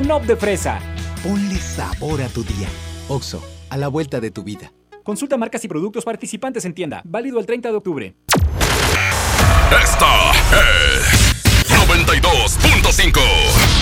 Nop de fresa. Ponle sabor a tu día. Oxo, a la vuelta de tu vida. Consulta marcas y productos participantes en tienda. Válido el 30 de octubre. Esta es 92.5.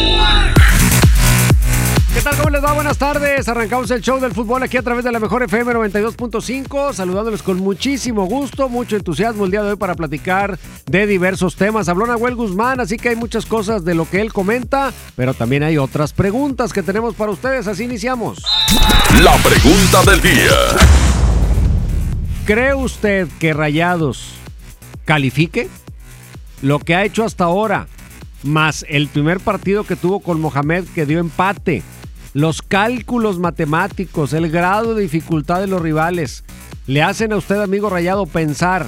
¿Qué tal? ¿Cómo les va? Buenas tardes. Arrancamos el show del fútbol aquí a través de la mejor FM 92.5. Saludándoles con muchísimo gusto, mucho entusiasmo el día de hoy para platicar de diversos temas. Habló Nahuel Guzmán, así que hay muchas cosas de lo que él comenta, pero también hay otras preguntas que tenemos para ustedes. Así iniciamos. La pregunta del día. ¿Cree usted que Rayados califique? Lo que ha hecho hasta ahora, más el primer partido que tuvo con Mohamed que dio empate, los cálculos matemáticos, el grado de dificultad de los rivales, le hacen a usted, amigo Rayado, pensar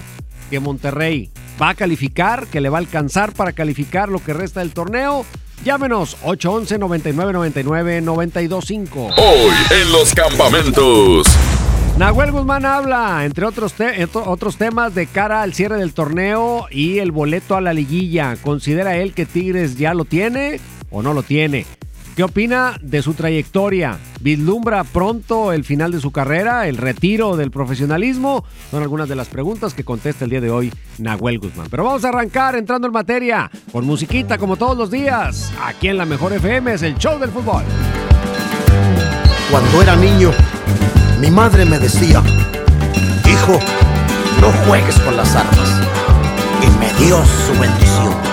que Monterrey va a calificar, que le va a alcanzar para calificar lo que resta del torneo. Llámenos 811 99 99 925. Hoy en los campamentos. Nahuel Guzmán habla, entre otros, te otros temas, de cara al cierre del torneo y el boleto a la liguilla. ¿Considera él que Tigres ya lo tiene o no lo tiene? ¿Qué opina de su trayectoria? ¿Vislumbra pronto el final de su carrera, el retiro del profesionalismo? Son algunas de las preguntas que contesta el día de hoy Nahuel Guzmán. Pero vamos a arrancar entrando en materia, con musiquita como todos los días. Aquí en la Mejor FM es el show del fútbol. Cuando era niño, mi madre me decía, hijo, no juegues con las armas. Y me dio su bendición.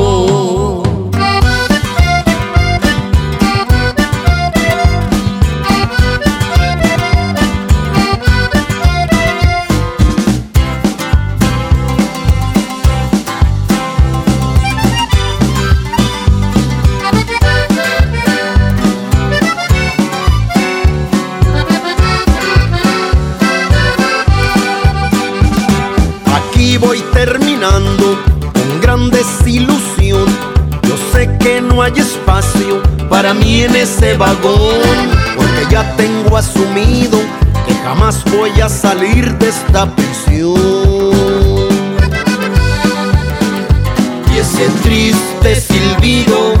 desilusión. Yo sé que no hay espacio para mí en ese vagón, porque ya tengo asumido que jamás voy a salir de esta prisión. Y ese triste silbido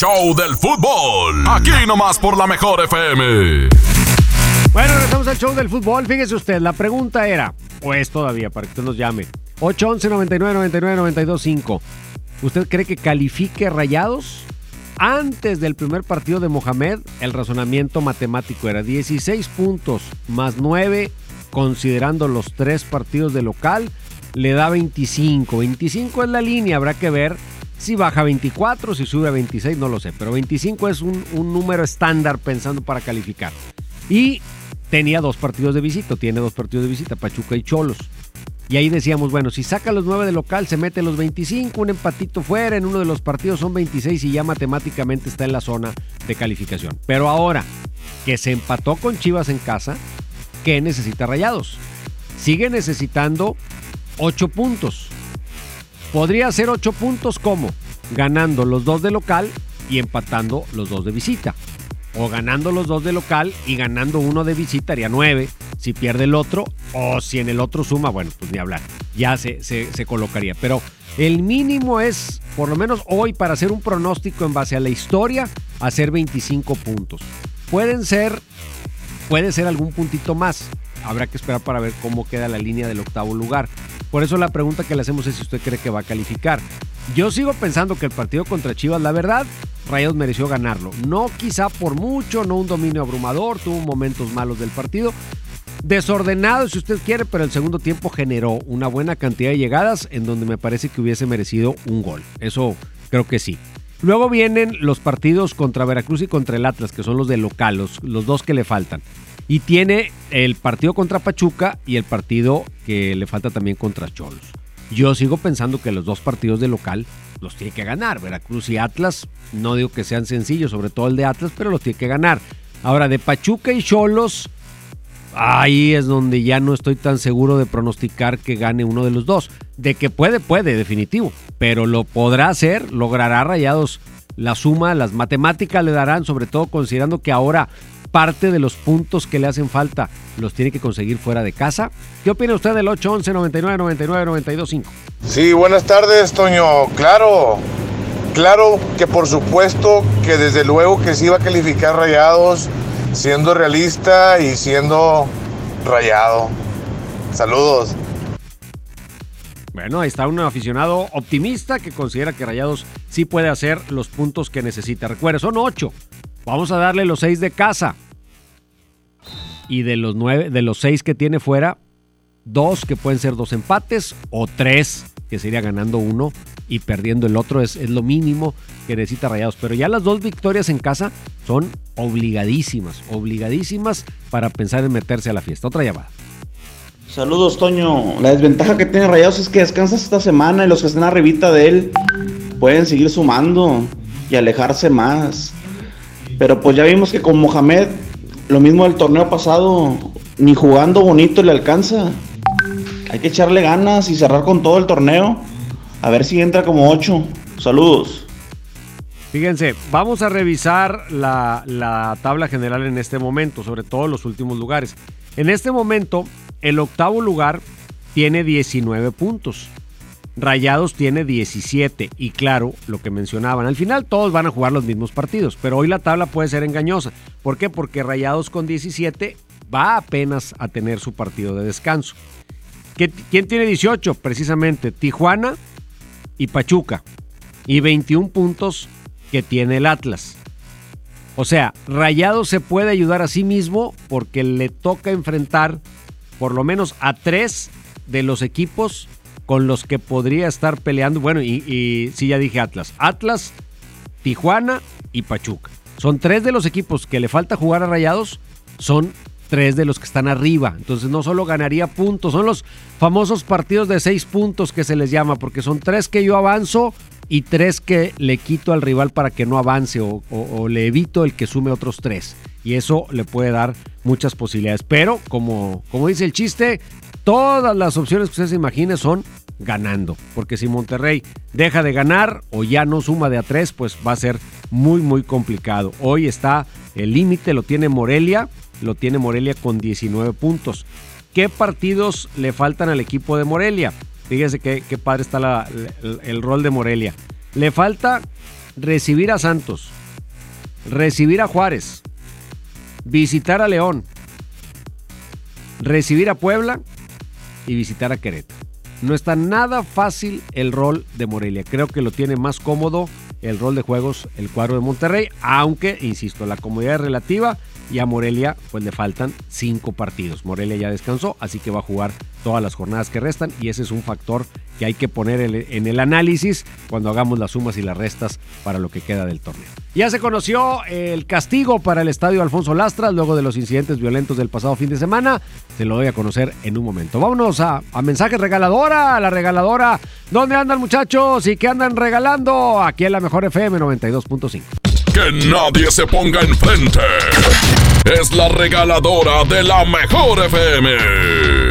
show del fútbol. Aquí nomás por la mejor FM. Bueno, regresamos al show del fútbol. Fíjese usted, la pregunta era, o es todavía, para que usted nos llame, 811 99 99 92 5. ¿Usted cree que califique Rayados? Antes del primer partido de Mohamed, el razonamiento matemático era 16 puntos más 9, considerando los tres partidos de local, le da 25. 25 es la línea, habrá que ver si baja 24, si sube a 26, no lo sé, pero 25 es un, un número estándar pensando para calificar. Y tenía dos partidos de visita, tiene dos partidos de visita, Pachuca y Cholos. Y ahí decíamos, bueno, si saca los 9 de local, se mete los 25, un empatito fuera, en uno de los partidos son 26 y ya matemáticamente está en la zona de calificación. Pero ahora que se empató con Chivas en casa, ¿qué necesita Rayados? Sigue necesitando 8 puntos. Podría ser 8 puntos como ganando los dos de local y empatando los dos de visita. O ganando los dos de local y ganando uno de visita haría 9. Si pierde el otro, o si en el otro suma, bueno, pues ni hablar. Ya se, se, se colocaría. Pero el mínimo es, por lo menos hoy, para hacer un pronóstico en base a la historia, hacer 25 puntos. Pueden ser, puede ser algún puntito más. Habrá que esperar para ver cómo queda la línea del octavo lugar. Por eso la pregunta que le hacemos es si usted cree que va a calificar. Yo sigo pensando que el partido contra Chivas, la verdad, Rayados mereció ganarlo. No quizá por mucho, no un dominio abrumador, tuvo momentos malos del partido. Desordenado si usted quiere, pero el segundo tiempo generó una buena cantidad de llegadas en donde me parece que hubiese merecido un gol. Eso creo que sí. Luego vienen los partidos contra Veracruz y contra el Atlas, que son los de local, los, los dos que le faltan. Y tiene el partido contra Pachuca y el partido que le falta también contra Cholos. Yo sigo pensando que los dos partidos de local los tiene que ganar. Veracruz y Atlas, no digo que sean sencillos, sobre todo el de Atlas, pero los tiene que ganar. Ahora, de Pachuca y Cholos, ahí es donde ya no estoy tan seguro de pronosticar que gane uno de los dos. De que puede, puede, definitivo. Pero lo podrá hacer, logrará Rayados la suma, las matemáticas le darán, sobre todo considerando que ahora parte de los puntos que le hacen falta los tiene que conseguir fuera de casa. ¿Qué opina usted del 811 99 99 92 5? Sí, buenas tardes, Toño. Claro, claro que por supuesto que desde luego que sí va a calificar rayados, siendo realista y siendo rayado. Saludos. Bueno, ahí está un aficionado optimista que considera que Rayados sí puede hacer los puntos que necesita. Recuerde, son ocho. Vamos a darle los seis de casa. Y de los nueve, de los seis que tiene fuera, dos que pueden ser dos empates o tres que sería ganando uno y perdiendo el otro es, es lo mínimo que necesita Rayados. Pero ya las dos victorias en casa son obligadísimas, obligadísimas para pensar en meterse a la fiesta. Otra llamada. Saludos, Toño. La desventaja que tiene Rayados es que descansa esta semana y los que están arribita de él pueden seguir sumando y alejarse más. Pero pues ya vimos que con Mohamed, lo mismo del torneo pasado, ni jugando bonito le alcanza. Hay que echarle ganas y cerrar con todo el torneo. A ver si entra como 8. Saludos. Fíjense, vamos a revisar la, la, tabla general en este momento, sobre todo los últimos lugares. En este momento, el octavo lugar tiene 19 puntos. Rayados tiene 17 y claro, lo que mencionaban, al final todos van a jugar los mismos partidos, pero hoy la tabla puede ser engañosa. ¿Por qué? Porque Rayados con 17 va apenas a tener su partido de descanso. ¿Quién tiene 18? Precisamente Tijuana y Pachuca. Y 21 puntos que tiene el Atlas. O sea, Rayados se puede ayudar a sí mismo porque le toca enfrentar por lo menos a tres de los equipos con los que podría estar peleando. Bueno, y, sí, ya dije Atlas. Atlas, Tijuana y Pachuca. Son tres de los equipos que le falta jugar a Rayados. Son tres de los que están arriba. Entonces no solo ganaría puntos, son los famosos partidos de seis puntos que se les llama, porque son tres que yo avanzo y tres que le quito al rival para que no avance o le evito el que sume otros tres. Y eso le puede dar muchas posibilidades. Pero como, como dice el chiste, todas las opciones que usted se imagine son ganando. Porque si Monterrey deja de ganar o ya no suma de a tres, pues va a ser muy, muy complicado. Hoy está el límite, lo tiene Morelia, lo tiene Morelia con 19 puntos. ¿Qué partidos le faltan al equipo de Morelia? Fíjese qué, padre está el rol de Morelia. Le falta recibir a Santos, recibir a Juárez, visitar a León, recibir a Puebla y visitar a Querétaro. No está nada fácil el rol de Morelia. Creo que lo tiene más cómodo el rol de juegos el cuadro de Monterrey, aunque, insisto, la comodidad es relativa y a Morelia pues le faltan cinco partidos. Morelia ya descansó, así que va a jugar todas las jornadas que restan y ese es un factor que hay que poner en el análisis cuando hagamos las sumas y las restas para lo que queda del torneo. Ya se conoció el castigo para el estadio Alfonso Lastras luego de los incidentes violentos del pasado fin de semana. Se lo doy a conocer en un momento. Vámonos a, a mensajes regaladora, la regaladora. ¿Dónde andan muchachos y qué andan regalando? Aquí en la mejor FM 92.5. Que nadie se ponga enfrente. Es la regaladora de la mejor FM.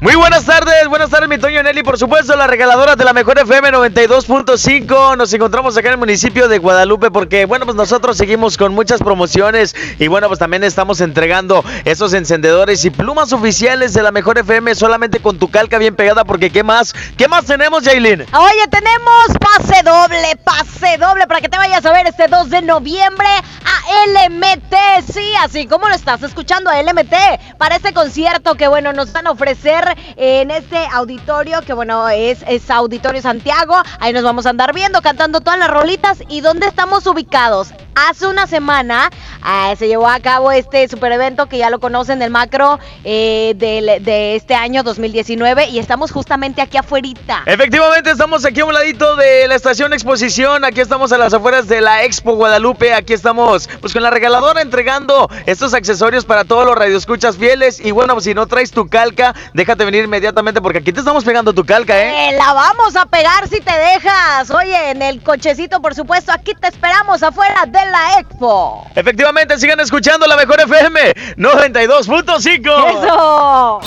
Muy buenas tardes, buenas tardes mi Toño Nelly, por supuesto, la regaladora de la mejor FM 92.5. Nos encontramos acá en el municipio de Guadalupe porque, bueno, pues nosotros seguimos con muchas promociones y, bueno, pues también estamos entregando esos encendedores y plumas oficiales de la mejor FM solamente con tu calca bien pegada porque, ¿qué más? ¿Qué más tenemos, Jailin? Oye, tenemos pase doble, pase doble para que te vayas a ver este 2 de noviembre a LMT. Sí, así como lo estás escuchando a LMT para este concierto que, bueno, nos van a ofrecer en este auditorio que, bueno, es, es Auditorio Santiago. Ahí nos vamos a andar viendo, cantando todas las rolitas. ¿Y dónde estamos ubicados? Hace una semana ah, se llevó a cabo este super evento que ya lo conocen, el macro eh, de, este año 2019 y estamos justamente aquí afuerita. Efectivamente, estamos aquí a un ladito de la estación exposición. Aquí estamos a las afueras de la Expo Guadalupe. Aquí estamos, pues con la regaladora entregando estos accesorios para todos los radioescuchas fieles. Y bueno, pues, si no traes tu calca, déjate venir inmediatamente porque aquí te estamos pegando tu calca, ¿eh? Eh, la vamos a pegar si te dejas. Oye, en el cochecito, por supuesto, aquí te esperamos afuera de la expo. Efectivamente, sigan escuchando la mejor FM 92.5. ¡Eso!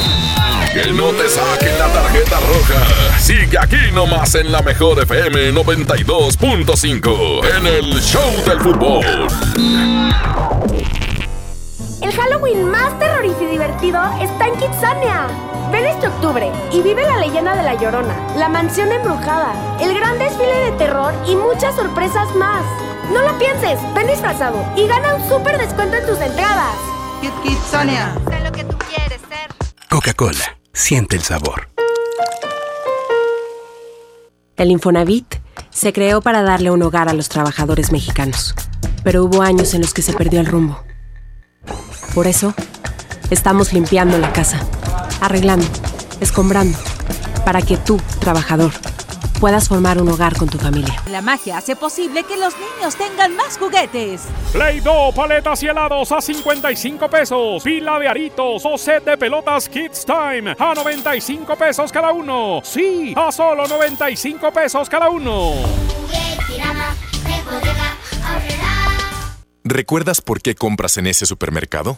Que no te saquen la tarjeta roja. Sigue aquí nomás en la mejor FM 92.5 en el Show del Fútbol. El Halloween y divertido está en Kitsania. Ven este octubre y vive la leyenda de la Llorona, la mansión embrujada, el gran desfile de terror y muchas sorpresas más. No lo pienses, ven disfrazado y gana un súper descuento en tus entradas. Kitsania. Sé lo que tú quieres ser. Coca-Cola, siente el sabor. El Infonavit se creó para darle un hogar a los trabajadores mexicanos, pero hubo años en los que se perdió el rumbo. Por eso, estamos limpiando la casa, arreglando, escombrando, para que tú, trabajador, puedas formar un hogar con tu familia. La magia hace posible que los niños tengan más juguetes. Play-Doh, paletas y helados a 55 pesos. Pila de aritos o set de pelotas Kids Time a 95 pesos cada uno. Sí, a solo 95 pesos cada uno. ¿Recuerdas por qué compras en ese supermercado?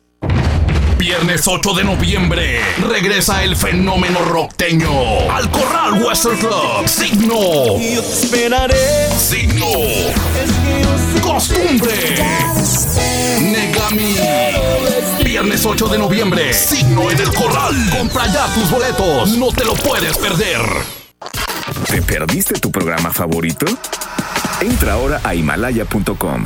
Viernes 8 de noviembre regresa el fenómeno rockteño al Corral Western Club. Signo. Yo te esperaré. Signo. Costumbre. Negami. Viernes 8 de noviembre. Signo en el Corral. Compra ya tus boletos. No te lo puedes perder. ¿Te perdiste tu programa favorito? Entra ahora a himalaya.com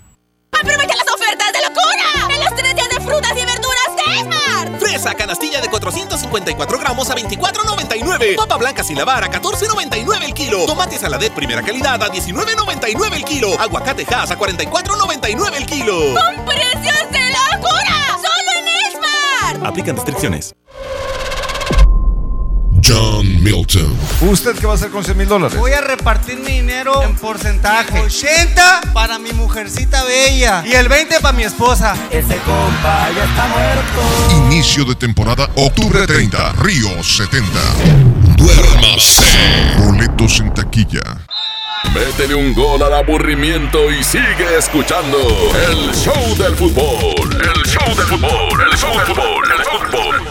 Fresa canastilla de 454 gramos a 24.99. Papa blanca sin lavar a 14.99 el kilo. Tomate saladet primera calidad a 19.99 el kilo. Aguacate Hass a 44.99 el kilo. ¡Con precios de locura! ¡Solo en Esmar! Aplican restricciones. John Milton. ¿Usted qué va a hacer con 100 mil dólares? Voy a repartir mi dinero en porcentaje. 80 para mi mujercita bella y el 20 para mi esposa. Ese compa ya está muerto. Inicio de temporada octubre 30, Río 70. Duérmase. Boletos en taquilla. Métele un gol al aburrimiento y sigue escuchando el show del fútbol. El show del fútbol. El show del fútbol. El fútbol.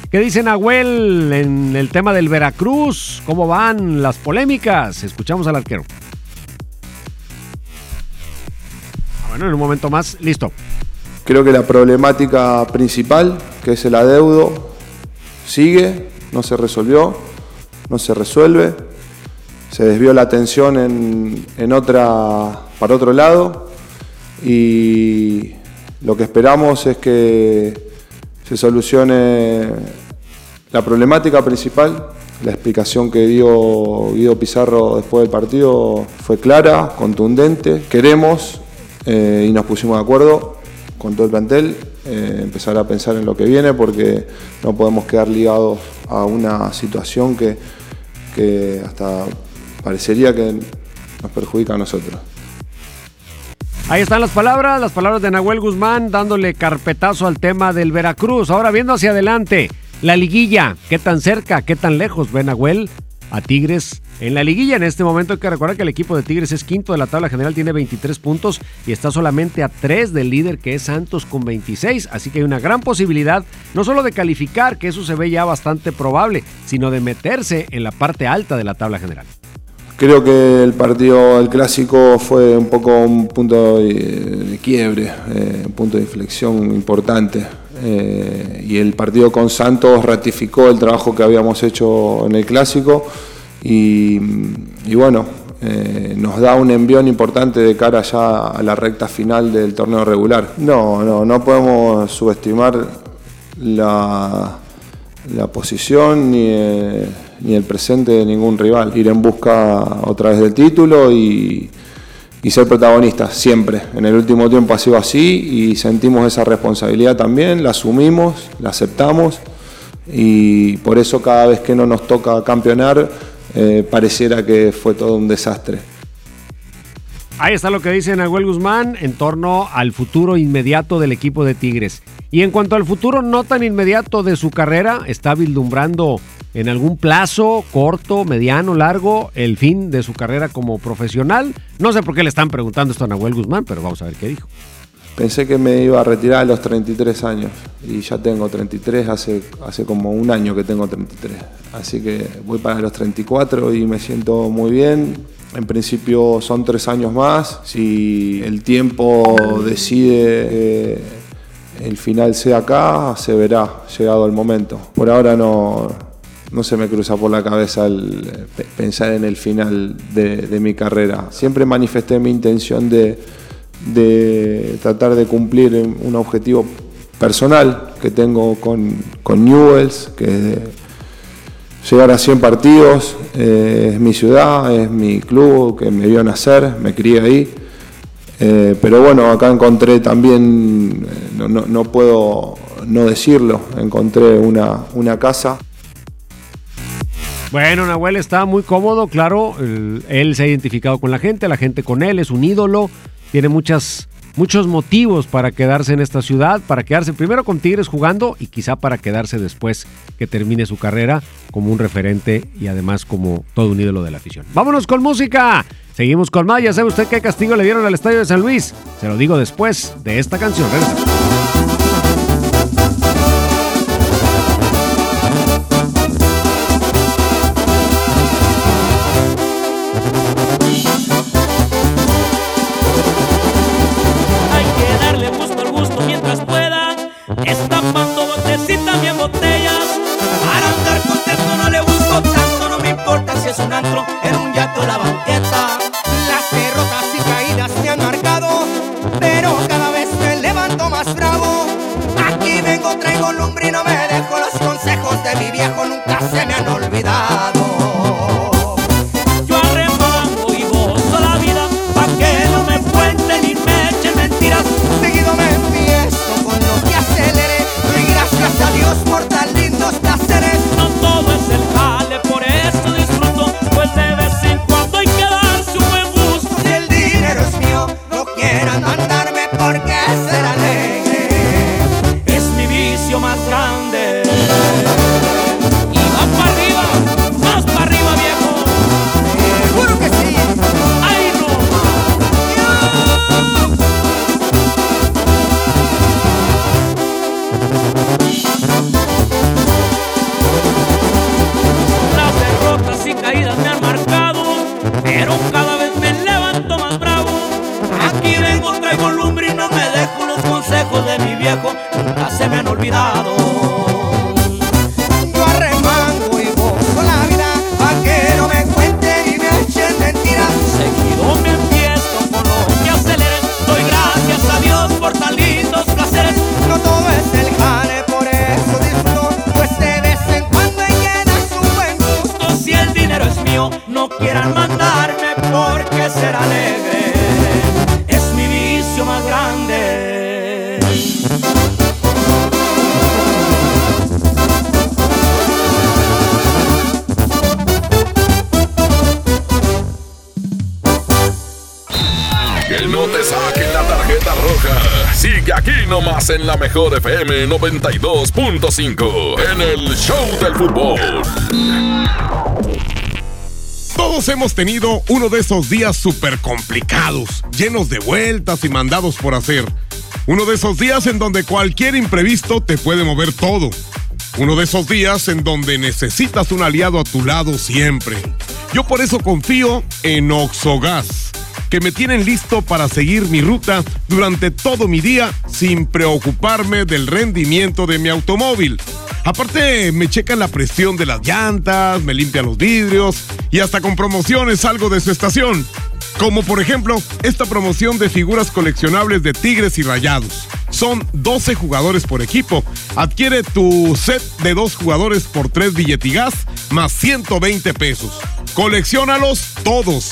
¿Qué dice Nahuel en el tema del Veracruz? ¿Cómo van las polémicas? Escuchamos al arquero. Ah, Bueno, en un momento más, listo. Creo que la problemática principal, que es el adeudo, sigue, no se resolvió, no se resuelve. Se desvió la atención en, otra, para otro lado y lo que esperamos es que se solucione la problemática principal. La explicación que dio Guido Pizarro después del partido fue clara, contundente. Queremos, eh, y nos pusimos de acuerdo con todo el plantel, eh, empezar a pensar en lo que viene porque no podemos quedar ligados a una situación que, que hasta parecería que nos perjudica a nosotros. Ahí están las palabras, las palabras de Nahuel Guzmán dándole carpetazo al tema del Veracruz. Ahora viendo hacia adelante, la liguilla, ¿qué tan cerca, qué tan lejos ve Nahuel a Tigres en la liguilla? En este momento hay que recordar que el equipo de Tigres es quinto de la tabla general, tiene 23 puntos y está solamente a 3 del líder que es Santos con 26. Así que hay una gran posibilidad no solo de calificar, que eso se ve ya bastante probable, sino de meterse en la parte alta de la tabla general. Creo que el partido, el clásico, fue un poco un punto de, de quiebre, eh, un punto de inflexión importante. Eh, y el partido con Santos ratificó el trabajo que habíamos hecho en el clásico y, bueno, eh, nos da un envión importante de cara ya a la recta final del torneo regular. No, no, no podemos subestimar la, la posición ni, eh, ni el presente de ningún rival. Ir en busca otra vez del título y, y ser protagonistas siempre. En el último tiempo ha sido así y sentimos esa responsabilidad también, la asumimos, la aceptamos y por eso cada vez que no nos toca campeonar eh, pareciera que fue todo un desastre. Ahí está lo que dice Nahuel Guzmán en torno al futuro inmediato del equipo de Tigres. Y en cuanto al futuro no tan inmediato de su carrera, está vislumbrando en algún plazo, corto, mediano, largo, el fin de su carrera como profesional. No sé por qué le están preguntando esto a Nahuel Guzmán, pero vamos a ver qué dijo. Pensé que me iba a retirar a los 33 años y ya tengo 33, hace, hace como un año que tengo 33. Así que voy para los 34 y me siento muy bien. En principio son tres años más. Si el tiempo decide que el final sea acá, se verá, llegado el momento. Por ahora no, no se me cruza por la cabeza el pe- pensar en el final de, mi carrera. Siempre manifesté mi intención de, tratar de cumplir un objetivo personal que tengo con, Newells, que es llegar a 100 partidos, eh, es mi ciudad, es mi club que me vio nacer, me crié ahí. Eh, pero bueno, acá encontré también, eh, no, puedo no decirlo. Encontré una casa. Bueno, Nahuel está muy cómodo, claro. él se ha identificado con la gente, la gente con él, es un ídolo. Tiene muchas, muchos motivos para quedarse en esta ciudad, para quedarse primero con Tigres jugando y quizá para quedarse después que termine su carrera como un referente y además como todo un ídolo de la afición. Vámonos con música. Seguimos con más. Ya sabe usted qué castigo le dieron al estadio de San Luis. Se lo digo después de esta canción. En la mejor FM 92.5 en el Show del Fútbol. Todos hemos tenido uno de esos días súper complicados, llenos de vueltas y mandados por hacer. Uno de esos días en donde cualquier imprevisto te puede mover todo. Uno de esos días en donde necesitas un aliado a tu lado siempre. Yo por eso confío en Oxogas, que me tienen listo para seguir mi ruta durante todo mi día sin preocuparme del rendimiento de mi automóvil. Aparte, me checan la presión de las llantas, me limpian los vidrios y hasta con promociones salgo de su estación. Como por ejemplo, esta promoción de figuras coleccionables de Tigres y Rayados. Son 12 jugadores por equipo. Adquiere tu set de dos jugadores por 3 billetigas más 120 pesos. Colecciónalos todos.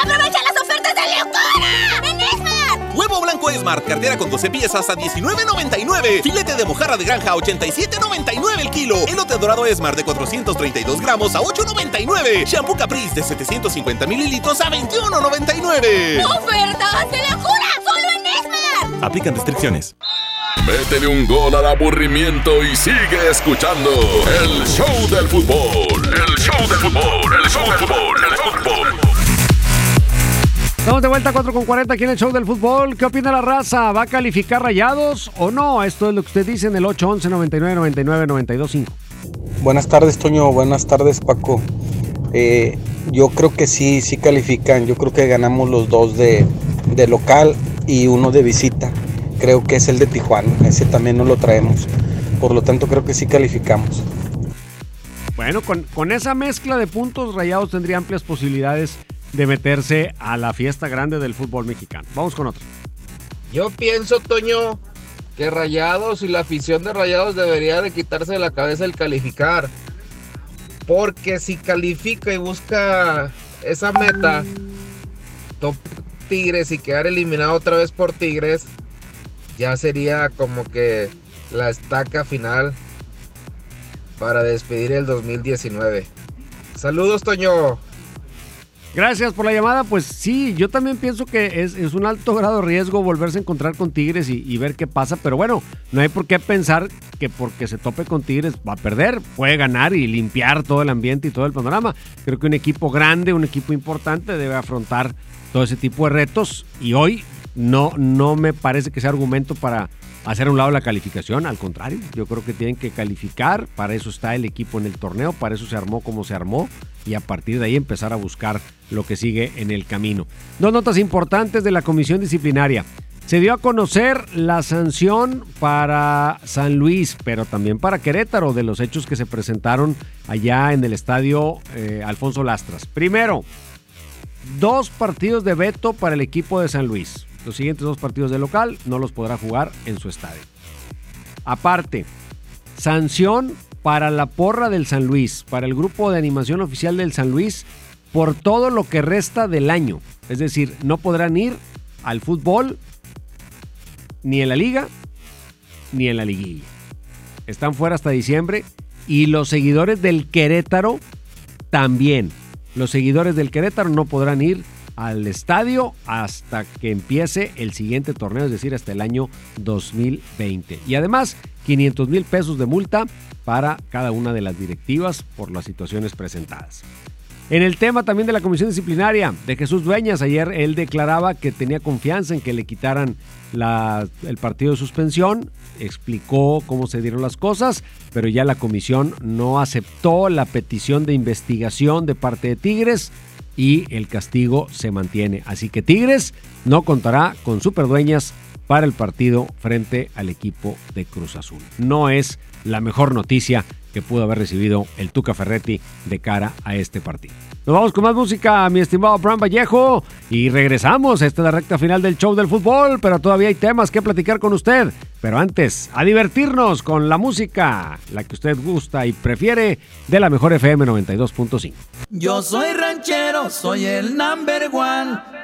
¡Aprovecha las ofertas de locura! ¡En Esmar! Huevo blanco Smart, cartera con 12 piezas a 19.99. Filete de mojarra de granja a 87.99 el kilo. Elote dorado Smart de 432 gramos a 8.99. Shampoo Caprice de 750 mililitros a 21.99. ¡Ofertas de locura! ¡Solo en Esmar! Aplican restricciones. Métele un gol al aburrimiento y sigue escuchando el show del fútbol. El show del fútbol. El show del fútbol. El show del fútbol. Estamos de vuelta 4 con 40 aquí en el show del fútbol. ¿Qué opina la raza? ¿Va a calificar rayados o no? Esto es lo que usted dice en el 811 99 99 925. Buenas tardes, Toño. Buenas tardes, Paco. Eh, yo creo que sí, sí califican. Yo creo que ganamos los dos de, de local y uno de visita. creo que es el de Tijuana. Ese también no lo traemos. Por lo tanto, creo que sí calificamos. Bueno, con, con esa mezcla de puntos, Rayados tendría amplias posibilidades de meterse a la fiesta grande del fútbol mexicano. Vamos con otro. Yo pienso, Toño, que Rayados y la afición de Rayados debería de quitarse de la cabeza el calificar. Porque si califica y busca esa meta, Tigres y quedar eliminado otra vez por Tigres, ya sería como que la estaca final para despedir el 2019. Saludos, Toño. Gracias por la llamada. Pues sí, yo también pienso que es, un alto grado de riesgo volverse a encontrar con Tigres y, y, ver qué pasa. Pero bueno, no hay por qué pensar que porque se tope con Tigres va a perder. Puede ganar y limpiar todo el ambiente y todo el panorama. Creo que un equipo grande, un equipo importante debe afrontar todo ese tipo de retos. Y hoy no, no me parece que sea argumento para hacer a un lado la calificación, al contrario, yo creo que tienen que calificar, para eso está el equipo en el torneo, para eso se armó como se armó y a partir de ahí empezar a buscar lo que sigue en el camino. Dos notas importantes de la comisión disciplinaria. Se dio a conocer la sanción para San Luis, pero también para Querétaro de los hechos que se presentaron allá en el estadio eh, Alfonso Lastras. Primero, dos partidos de veto para el equipo de San Luis. Los siguientes dos partidos de local no los podrá jugar en su estadio. Aparte, sanción para la porra del San Luis, para el grupo de animación oficial del San Luis, por todo lo que resta del año. Es decir, no podrán ir al fútbol ni en la liga ni en la liguilla. Están fuera hasta diciembre y los seguidores del Querétaro también. Los seguidores del Querétaro no podrán ir al estadio hasta que empiece el siguiente torneo, es decir, hasta el año 2020. Y además, 500 mil pesos de multa para cada una de las directivas por las situaciones presentadas. En el tema también de la comisión disciplinaria de Jesús Dueñas, ayer él declaraba que tenía confianza en que le quitaran la, el partido de suspensión, explicó cómo se dieron las cosas, pero ya la comisión no aceptó la petición de investigación de parte de Tigres y el castigo se mantiene. Así que Tigres no contará con superdueñas para el partido frente al equipo de Cruz Azul. No es la mejor noticia que pudo haber recibido el Tuca Ferretti de cara a este partido. Nos vamos con más música, mi estimado Bram Vallejo, y regresamos. Esta es la recta final del show del fútbol, pero todavía hay temas que platicar con usted. Pero antes, a divertirnos con la música, la que usted gusta y prefiere, de la mejor FM 92.5. Yo soy ranchero, soy el number one.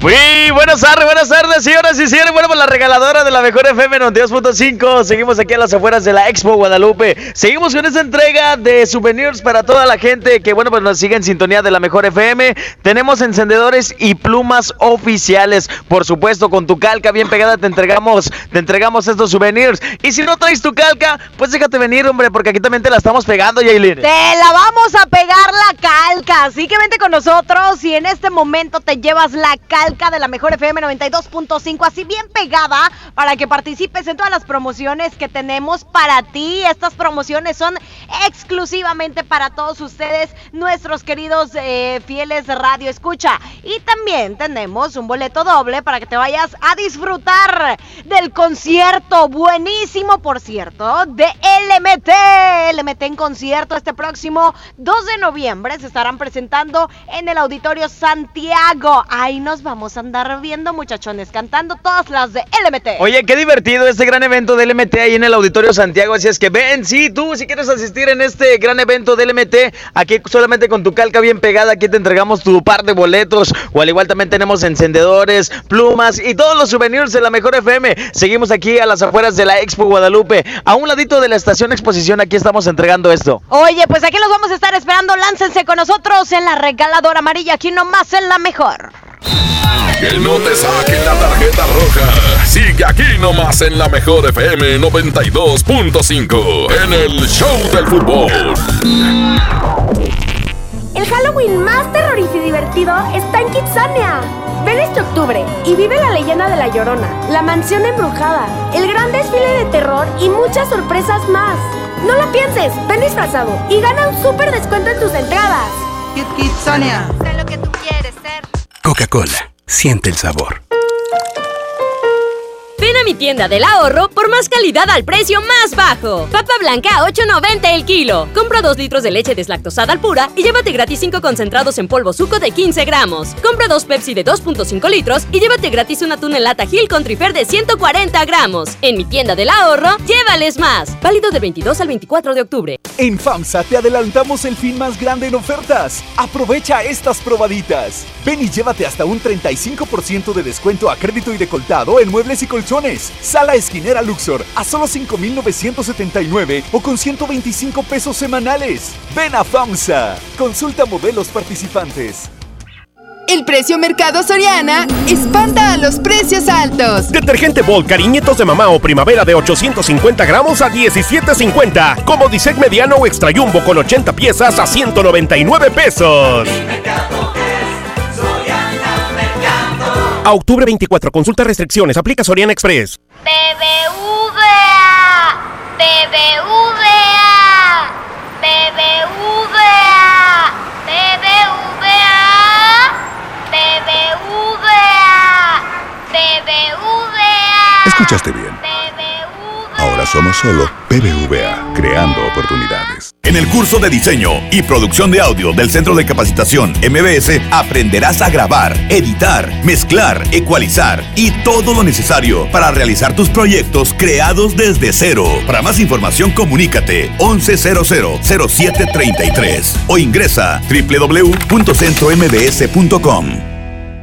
Muy buenas tardes, buenas tardes, señoras y señores. Bueno, pues la regaladora de la mejor FM 92.5. Seguimos aquí a las afueras de la Expo Guadalupe. Seguimos con esta entrega de souvenirs para toda la gente que, bueno, pues nos sigue en sintonía de la mejor FM. Tenemos encendedores y plumas oficiales. Por supuesto, con tu calca bien pegada te entregamos, te entregamos estos souvenirs. Y si no traes tu calca, pues déjate venir, hombre, porque aquí también te la estamos pegando, Yailin. Te la vamos a pegar la calca, así que vente con nosotros y en este momento te llevas la calca de la mejor FM 92.5, así bien pegada para que participes en todas las promociones que tenemos para ti. Estas promociones son exclusivamente para todos ustedes, nuestros queridos eh, fieles Radio Escucha. Y también tenemos un boleto doble para que te vayas a disfrutar del concierto buenísimo, por cierto, de LMT. LMT en concierto este próximo 2 de noviembre se estarán presentando en el Auditorio Santiago. Ahí nos vamos a andar viendo muchachones cantando todas las de LMT. Oye, qué divertido este gran evento de LMT ahí en el Auditorio Santiago. Así es que ven, sí, tú, si quieres asistir en este gran evento de LMT, aquí solamente con tu calca bien pegada, aquí te entregamos tu par de boletos. O al igual también tenemos encendedores, plumas y todos los souvenirs de la mejor FM. Seguimos aquí a las afueras de la Expo Guadalupe. A un ladito de la estación exposición, aquí estamos entregando esto. Oye, pues aquí los vamos a estar esperando. Láncense con nosotros en la regaladora amarilla, aquí nomás en la mejor. Que no te saquen la tarjeta roja. Sigue aquí nomás en la mejor FM 92.5 en el Show del Fútbol. El Halloween más terrorífico y divertido está en Kitsania. Ven este octubre y vive la leyenda de La Llorona, la mansión embrujada, el gran desfile de terror y muchas sorpresas más. No lo pienses, ven disfrazado y gana un súper descuento en tus entradas. Kit Kitsania. Sé lo que tú quieres ser. Coca-Cola, siente el sabor. Ven a mi tienda del ahorro por más calidad al precio más bajo. Papa blanca a 8.90 el kilo. Compra 2 litros de leche deslactosada al pura y llévate gratis 5 concentrados en polvo suco de 15 gramos. Compra 2 Pepsi de 2.5 litros y llévate gratis una tuna en lata Gil con trifer de 140 gramos. En mi tienda del ahorro, llévales más. Válido del 22 al 24 de octubre. En FAMSA te adelantamos el fin más grande en ofertas. Aprovecha estas probaditas. Ven y llévate hasta un 35% de descuento a crédito y decoltado en muebles y colchones. Sala esquinera Luxor a solo 5,979 o con 125 pesos semanales. Ven a FAMSA. Consulta modelos participantes. El precio Mercado Soriana espanta a los precios altos. Detergente Bol Cariñitos de Mamá o Primavera de 850 gramos a 17.50. Como Disec Mediano o Extra Jumbo con 80 piezas a 199 pesos. A octubre 24, consulta restricciones, aplica Soriana Express. BBVA, BBVA, BBVA, BBVA, BBVA, BBVA. Escuchaste bien. Somos solo BBVA, creando oportunidades. En el curso de diseño y producción de audio del Centro de Capacitación MBS aprenderás a grabar, editar, mezclar, ecualizar y todo lo necesario para realizar tus proyectos creados desde cero. Para más información comunícate 11000733 o ingresa www.centrombs.com.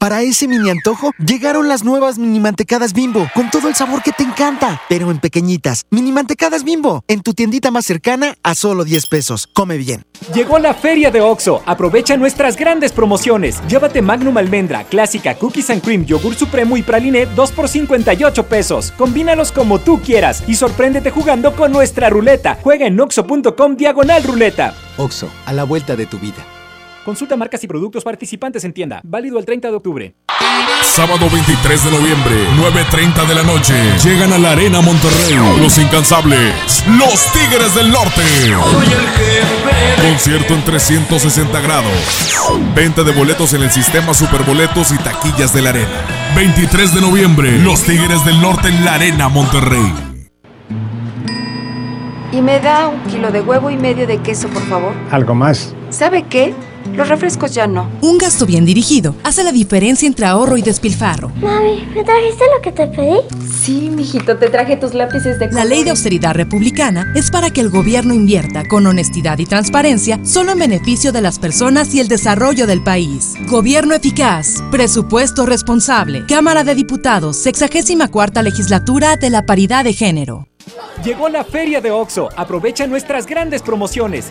Para ese mini antojo, llegaron las nuevas mini mantecadas bimbo, con todo el sabor que te encanta, pero en pequeñitas. Mini mantecadas bimbo, en tu tiendita más cercana a solo 10 pesos. Come bien. Llegó la feria de OXO. Aprovecha nuestras grandes promociones. Llévate Magnum Almendra, Clásica, Cookies and Cream, Yogur Supremo y Praline 2 por 58 pesos. Combínalos como tú quieras y sorpréndete jugando con nuestra ruleta. Juega en oxo.com diagonal ruleta. OXO, a la vuelta de tu vida. Consulta marcas y productos participantes en tienda. Válido el 30 de octubre. Sábado 23 de noviembre, 9.30 de la noche. Llegan a la Arena Monterrey. Los incansables. Los Tigres del Norte. Concierto en 360 grados. Venta de boletos en el sistema Superboletos y taquillas de la Arena. 23 de noviembre, Los Tigres del Norte en la Arena Monterrey. Y me da un kilo de huevo y medio de queso, por favor. ¿Algo más? ¿Sabe qué? Los refrescos ya no. Un gasto bien dirigido hace la diferencia entre ahorro y despilfarro. Mami, ¿me trajiste lo que te pedí? Sí, mijito, te traje tus lápices de La ley de austeridad republicana es para que el gobierno invierta con honestidad y transparencia solo en beneficio de las personas y el desarrollo del país. Gobierno eficaz, presupuesto responsable. Cámara de Diputados, 64 legislatura de la paridad de género. Llegó la feria de OXO. Aprovecha nuestras grandes promociones.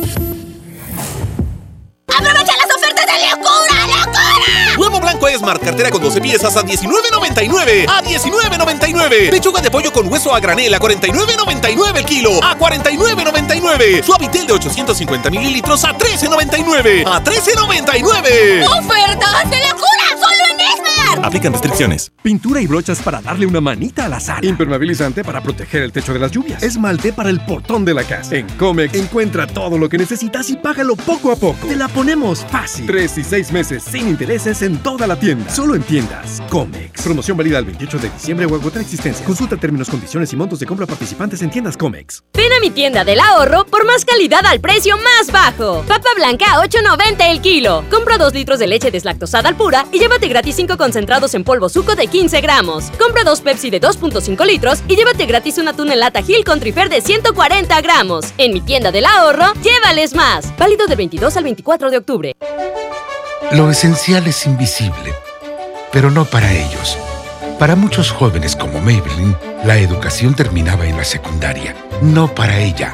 Esmart, cartera con 12 piezas a $19.99. A $19.99. Pechuga de pollo con hueso a granel a $49.99 el kilo. A $49.99. Suavitel de 850 mililitros a $13.99. A $13.99. ¡Ofertas de locura! Aplican restricciones. Pintura y brochas para darle una manita a la sala. Impermeabilizante para proteger el techo de las lluvias. Esmalte para el portón de la casa. En Comex encuentra todo lo que necesitas y págalo poco a poco. Te la ponemos fácil. Tres y seis meses sin intereses en toda la tienda. Solo en tiendas. Comex. Promoción válida el 28 de diciembre o agotar existencia. Consulta términos, condiciones y montos de compra participantes en tiendas Comex. Ven a mi tienda del ahorro por más calidad al precio más bajo. Papa blanca a 8.90 el kilo. Compra 2 litros de leche deslactosada al pura y llévate gratis 5 concentrados en polvo suco de 15 gramos. Compra 2 Pepsi de 2.5 litros y llévate gratis una tuna en lata Gil con trifer de 140 gramos. En mi tienda del ahorro, llévales más. Válido del 22 al 24 de octubre. Lo esencial es invisible, pero no para ellos. Para muchos jóvenes como Maybelline, la educación terminaba en la secundaria. No para ella.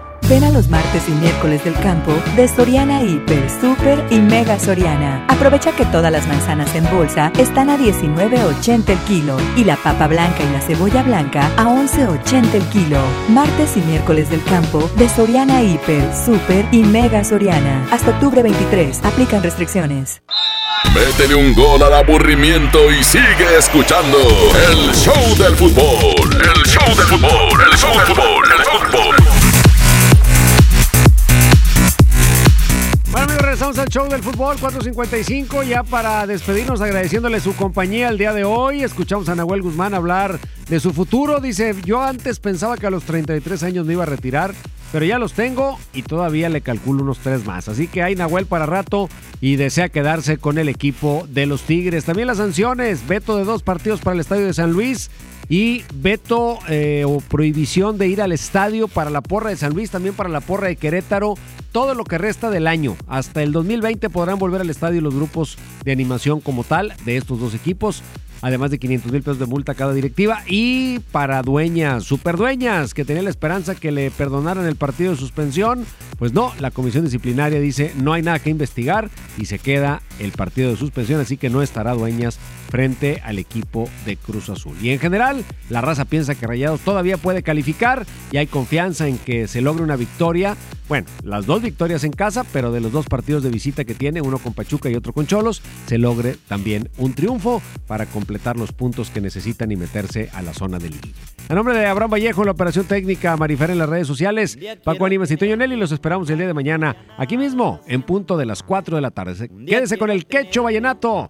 Ven a los martes y miércoles del campo de Soriana Hiper, Super y Mega Soriana. Aprovecha que todas las manzanas en bolsa están a 19.80 el kilo y la papa blanca y la cebolla blanca a 11.80 el kilo. Martes y miércoles del campo de Soriana Hiper, Super y Mega Soriana. Hasta octubre 23. Aplican restricciones. Métele un gol al aburrimiento y sigue escuchando el show del fútbol. El show del fútbol. El show del fútbol. El fútbol. Regresamos al show del fútbol 455 ya para despedirnos agradeciéndole su compañía el día de hoy. Escuchamos a Nahuel Guzmán hablar de su futuro. Dice, yo antes pensaba que a los 33 años me iba a retirar, pero ya los tengo y todavía le calculo unos tres más. Así que hay Nahuel para rato y desea quedarse con el equipo de los Tigres. También las sanciones, veto de dos partidos para el Estadio de San Luis y veto eh, o prohibición de ir al estadio para la porra de San Luis, también para la porra de Querétaro, todo lo que resta del año. Hasta el 2020 podrán volver al estadio los grupos de animación como tal de estos dos equipos además de 500 mil pesos de multa a cada directiva. Y para dueñas, superdueñas, que tenía la esperanza que le perdonaran el partido de suspensión, pues no, la comisión disciplinaria dice no hay nada que investigar y se queda el partido de suspensión, así que no estará dueñas frente al equipo de Cruz Azul. Y en general, la raza piensa que Rayados todavía puede calificar y hay confianza en que se logre una victoria. Bueno, las dos victorias en casa, pero de los dos partidos de visita que tiene, uno con Pachuca y otro con Cholos, se logre también un triunfo para completar los puntos que necesitan y meterse a la zona del líder. A nombre de Abraham Vallejo, la operación técnica, Marifer en las redes sociales, Paco Animas y Toño Nelly, los esperamos el día de mañana, aquí mismo, en punto de las 4 de la tarde. Quédese con el quecho vallenato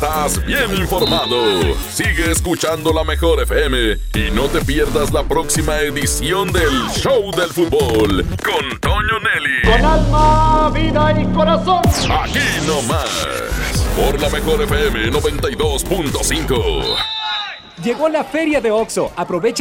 Estás bien informado. Sigue escuchando la mejor FM y no te pierdas la próxima edición del Show del Fútbol con Toño Nelly. Con alma, vida y corazón. Aquí nomás. Por la mejor FM 92.5. Llegó la feria de OXO. Aprovecha